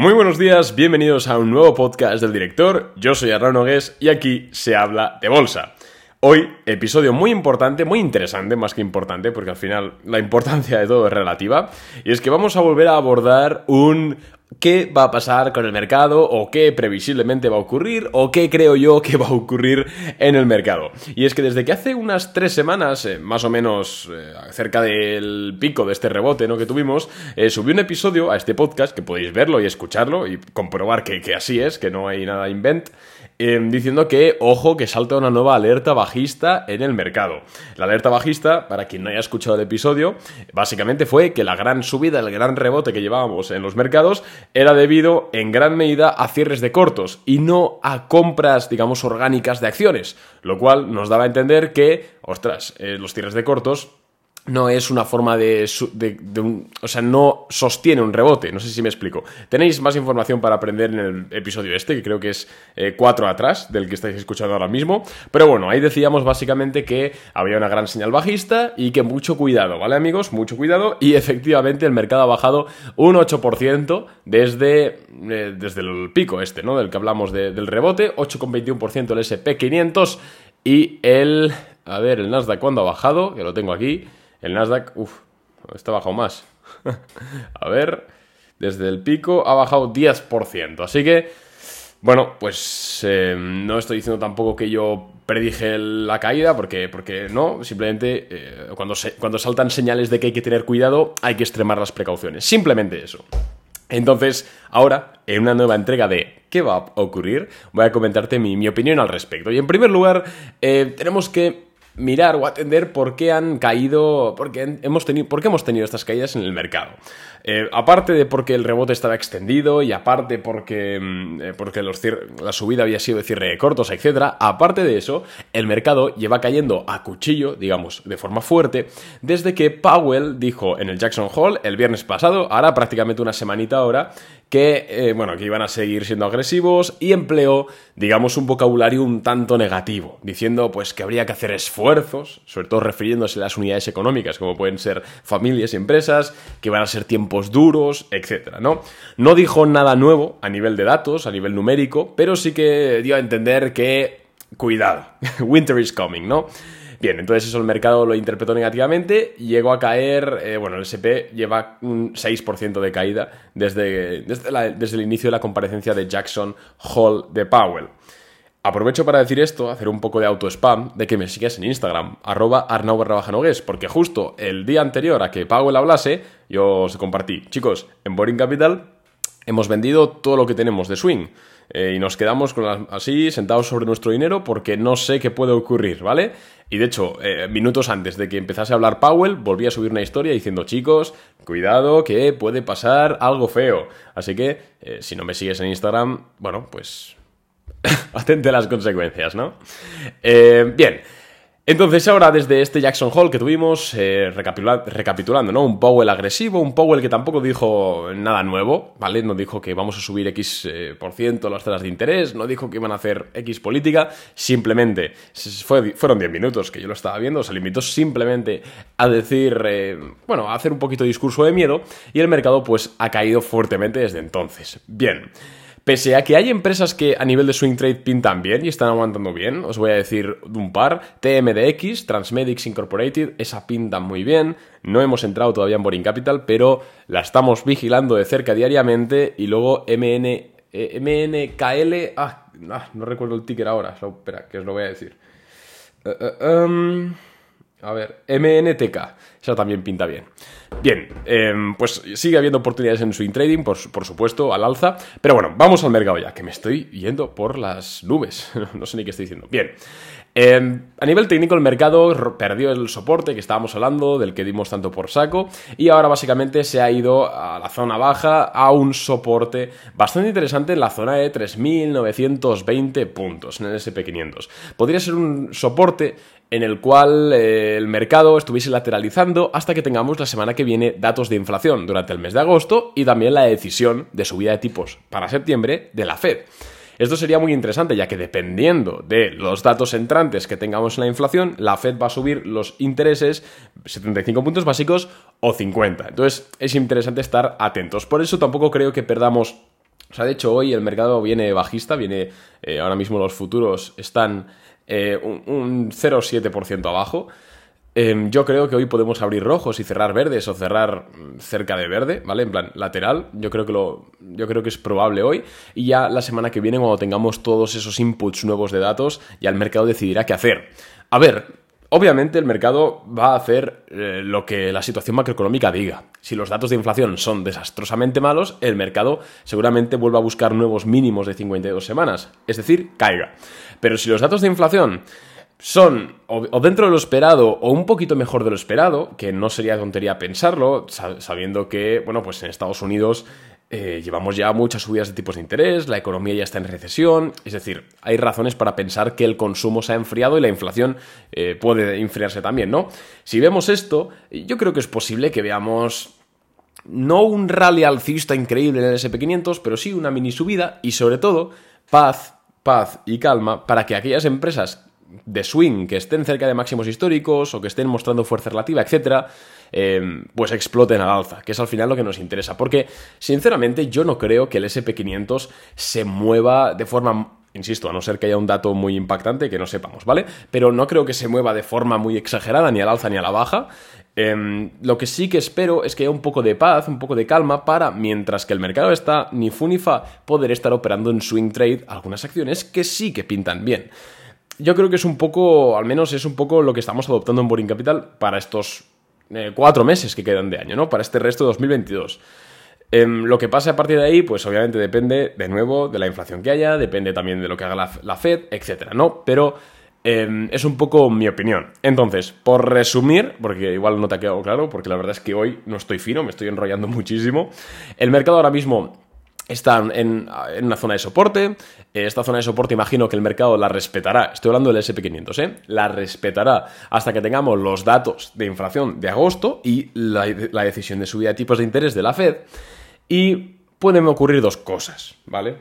Muy buenos días, bienvenidos a un nuevo podcast del director. Yo soy Arnaud y aquí se habla de bolsa. Hoy, episodio muy importante, muy interesante, más que importante, porque al final la importancia de todo es relativa, y es que vamos a volver a abordar un qué va a pasar con el mercado o qué previsiblemente va a ocurrir o qué creo yo que va a ocurrir en el mercado. Y es que desde que hace unas tres semanas, eh, más o menos eh, cerca del pico de este rebote ¿no? que tuvimos, eh, subí un episodio a este podcast que podéis verlo y escucharlo y comprobar que, que así es, que no hay nada invent. Em, diciendo que, ojo, que salta una nueva alerta bajista en el mercado. La alerta bajista, para quien no haya escuchado el episodio, básicamente fue que la gran subida, el gran rebote que llevábamos en los mercados era debido en gran medida a cierres de cortos y no a compras, digamos, orgánicas de acciones, lo cual nos daba a entender que, ostras, eh, los cierres de cortos no es una forma de, un, o sea, no sostiene un rebote, no sé si me explico. Tenéis más información para aprender en el episodio este, que creo que es eh, cuatro atrás del que estáis escuchando ahora mismo, pero bueno, ahí decíamos básicamente que había una gran señal bajista y que mucho cuidado, ¿vale amigos? Mucho cuidado y efectivamente el mercado ha bajado un 8% desde, eh, desde el pico este, ¿no? Del que hablamos del rebote, 8,21% el SP500 y el... A ver, el Nasdaq cuando ha bajado, que lo tengo aquí. El Nasdaq, uff, está bajado más. a ver, desde el pico ha bajado 10%. Así que, bueno, pues eh, no estoy diciendo tampoco que yo predije la caída, porque, porque no, simplemente eh, cuando, cuando saltan señales de que hay que tener cuidado, hay que extremar las precauciones. Simplemente eso. Entonces, ahora, en una nueva entrega de ¿qué va a ocurrir? Voy a comentarte mi, opinión al respecto. Y en primer lugar, eh, tenemos que mirar o atender por qué han caído, por qué hemos tenido, por qué hemos tenido estas caídas en el mercado. Eh, aparte de porque el rebote estaba extendido y aparte porque, mm, eh, porque la subida había sido de cierre de cortos, etc. Aparte de eso, el mercado lleva cayendo a cuchillo, digamos, de forma fuerte, desde que Powell dijo en el Jackson Hall el viernes pasado, ahora prácticamente una semanita ahora, que, eh, bueno, que iban a seguir siendo agresivos y empleó, digamos, un vocabulario un tanto negativo, diciendo pues que habría que hacer esfuerzos, sobre todo refiriéndose a las unidades económicas, como pueden ser familias y empresas, que van a ser tiempos duros, etcétera, ¿no? No dijo nada nuevo a nivel de datos, a nivel numérico, pero sí que dio a entender que, cuidado, winter is coming, ¿no? Bien, entonces eso el mercado lo interpretó negativamente, llegó a caer, eh, bueno, el SP lleva un 6% de caída desde, desde, el inicio de la comparecencia de Jackson Hall de Powell. Aprovecho para decir esto, hacer un poco de auto-spam, de que me sigas en Instagram, arroba arnau porque justo el día anterior a que Powell hablase, yo os compartí, chicos, en Boring Capital hemos vendido todo lo que tenemos de swing. Eh, y nos quedamos con así sentados sobre nuestro dinero porque no sé qué puede ocurrir, ¿vale? Y de hecho, eh, minutos antes de que empezase a hablar Powell, volví a subir una historia diciendo, chicos, cuidado que puede pasar algo feo. Así que, eh, si no me sigues en Instagram, bueno, pues atente a las consecuencias, ¿no? bien. Entonces ahora desde este Jackson Hall que tuvimos, eh, recapitulando, ¿no? Un Powell agresivo, un Powell que tampoco dijo nada nuevo, ¿vale? No dijo que vamos a subir X eh, por ciento las tasas de interés, no dijo que iban a hacer X política, simplemente fueron 10 minutos que yo lo estaba viendo, se limitó simplemente a decir, eh, bueno, a hacer un poquito de discurso de miedo y el mercado pues ha caído fuertemente desde entonces. Bien. Pese a que hay empresas que a nivel de swing trade pintan bien y están aguantando bien, os voy a decir un par, TMDX, Transmedics Incorporated, esa pinta muy bien, no hemos entrado todavía en Boring Capital, pero la estamos vigilando de cerca diariamente y luego MN, eh, MNKL, ah, ah, no recuerdo el ticker ahora, espera, que os lo voy a decir. Eh, eh, em, a ver, MNTK, esa también pinta bien. Bien, em, pues sigue habiendo oportunidades en swing trading, por, supuesto, al alza. Pero bueno, vamos al mercado ya, que me estoy yendo por las nubes. no sé ni qué estoy diciendo. Bien, em, a nivel técnico el mercado perdió el soporte que estábamos hablando, del que dimos tanto por saco, y ahora básicamente se ha ido a la zona baja, a un soporte bastante interesante en la zona de 3.920 puntos en el SP500. Podría ser un soporte en el cual eh, el mercado estuviese lateralizando hasta que tengamos la semana que viene datos de inflación durante el mes de agosto y también la decisión de subida de tipos para septiembre de la Fed. Esto sería muy interesante ya que dependiendo de los datos entrantes que tengamos en la inflación, la Fed va a subir los intereses 75 puntos básicos o 50. Entonces es interesante estar atentos. Por eso tampoco creo que perdamos O sea, de hecho, hoy el mercado viene bajista, viene. Eh, ahora mismo los futuros están eh, un, un 0,7% abajo. Em, yo creo que hoy podemos abrir rojos y cerrar verdes o cerrar mm, cerca de verde, ¿vale? En plan lateral. Yo creo que lo, yo creo que es probable hoy. Y ya la semana que viene, cuando tengamos todos esos inputs nuevos de datos, ya el mercado decidirá qué hacer. A ver, Obviamente el mercado va a hacer eh, lo que la situación macroeconómica diga. Si los datos de inflación son desastrosamente malos, el mercado seguramente vuelva a buscar nuevos mínimos de 52 semanas, es decir, caiga. Pero si los datos de inflación son o, dentro de lo esperado o un poquito mejor de lo esperado, que no sería tontería pensarlo, sabiendo que, bueno, pues en Estados Unidos eh, llevamos ya muchas subidas de tipos de interés, la economía ya está en recesión, es decir, hay razones para pensar que el consumo se ha enfriado y la inflación eh, puede enfriarse también, ¿no? Si vemos esto, yo creo que es posible que veamos no un rally alcista increíble en el SP500, pero sí una mini subida y sobre todo paz, paz y calma para que aquellas empresas de swing que estén cerca de máximos históricos o que estén mostrando fuerza relativa, etcétera, eh, pues exploten al alza, que es al final lo que nos interesa. Porque, sinceramente, yo no creo que el SP500 se mueva de forma Insisto, a no ser que haya un dato muy impactante que no sepamos, ¿vale? Pero no creo que se mueva de forma muy exagerada, ni al alza ni a la baja. Em, lo que sí que espero es que haya un poco de paz, un poco de calma para, mientras que el mercado está ni fu ni fa, poder estar operando en swing trade algunas acciones que sí que pintan bien yo creo que es un poco, al menos es un poco lo que estamos adoptando en Boring Capital para estos eh, cuatro meses que quedan de año, ¿no? Para este resto de 2022. Em, lo que pase a partir de ahí, pues obviamente depende, de nuevo, de la inflación que haya, depende también de lo que haga la, Fed, etcétera, ¿no? Pero em, es un poco mi opinión. Entonces, por resumir, porque igual no te ha quedado claro, porque la verdad es que hoy no estoy fino, me estoy enrollando muchísimo. El mercado ahora mismo están en, una zona de soporte. Esta zona de soporte imagino que el mercado la respetará. Estoy hablando del SP500, ¿eh? La respetará hasta que tengamos los datos de inflación de agosto y la, decisión de subida de tipos de interés de la Fed. Y pueden ocurrir dos cosas, ¿vale?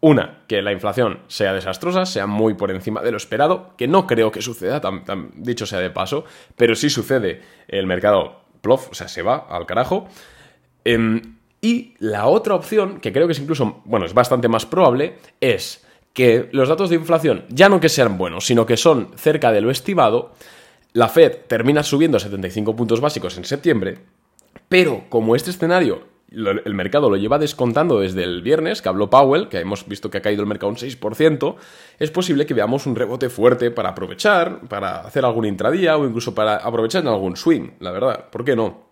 Una, que la inflación sea desastrosa, sea muy por encima de lo esperado, que no creo que suceda, tan, dicho sea de paso, pero si sucede, el mercado plof, o sea, se va al carajo. Em, y la otra opción, que creo que es incluso, bueno, es bastante más probable, es que los datos de inflación ya no que sean buenos, sino que son cerca de lo estimado, la Fed termina subiendo 75 puntos básicos en septiembre, pero como este escenario el mercado lo lleva descontando desde el viernes, que habló Powell, que hemos visto que ha caído el mercado un 6%, es posible que veamos un rebote fuerte para aprovechar, para hacer algún intradía o incluso para aprovechar en algún swing, la verdad, ¿por qué no?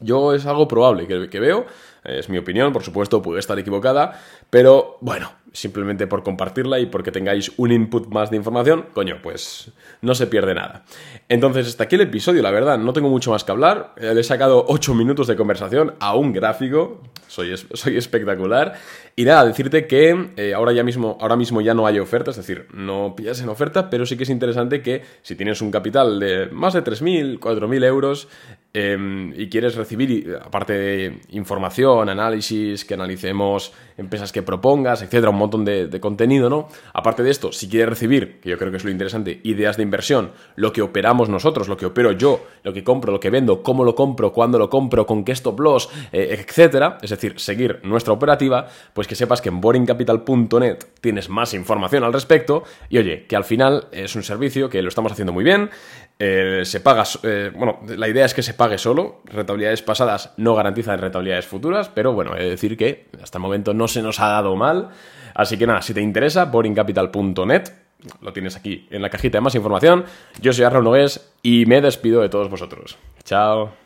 Yo es algo probable que, veo, es mi opinión, por supuesto, puede estar equivocada, pero bueno, simplemente por compartirla y porque tengáis un input más de información, coño, pues no se pierde nada. Entonces, hasta aquí el episodio, la verdad, no tengo mucho más que hablar. Eh, le he sacado 8 minutos de conversación a un gráfico, soy, soy espectacular. Y nada, decirte que eh, ahora, ya mismo, ahora mismo ya no hay oferta, es decir, no pillas en oferta, pero sí que es interesante que si tienes un capital de más de 3.000, 4.000 euros em, y quieres recibir, aparte de información, análisis, que analicemos empresas que propongas, etcétera, un montón de, contenido, ¿no? Aparte de esto, si quieres recibir, que yo creo que es lo interesante, ideas de inversión, lo que operamos nosotros, lo que opero yo, lo que compro, lo que vendo, cómo lo compro, cuándo lo compro, con qué stop loss, eh, etcétera, es decir, seguir nuestra operativa, pues que sepas que en boringcapital.net tienes más información al respecto y oye, que al final es un servicio que lo estamos haciendo muy bien, eh, se paga, eh, bueno, la idea es que se pague solo, rentabilidades pasadas no garantizan rentabilidades futuras, pero bueno, he de decir que hasta el momento no se nos ha dado mal, así que nada, si te interesa, boringcapital.net, lo tienes aquí en la cajita de más información, yo soy Arraun Nogués y me despido de todos vosotros. Chao.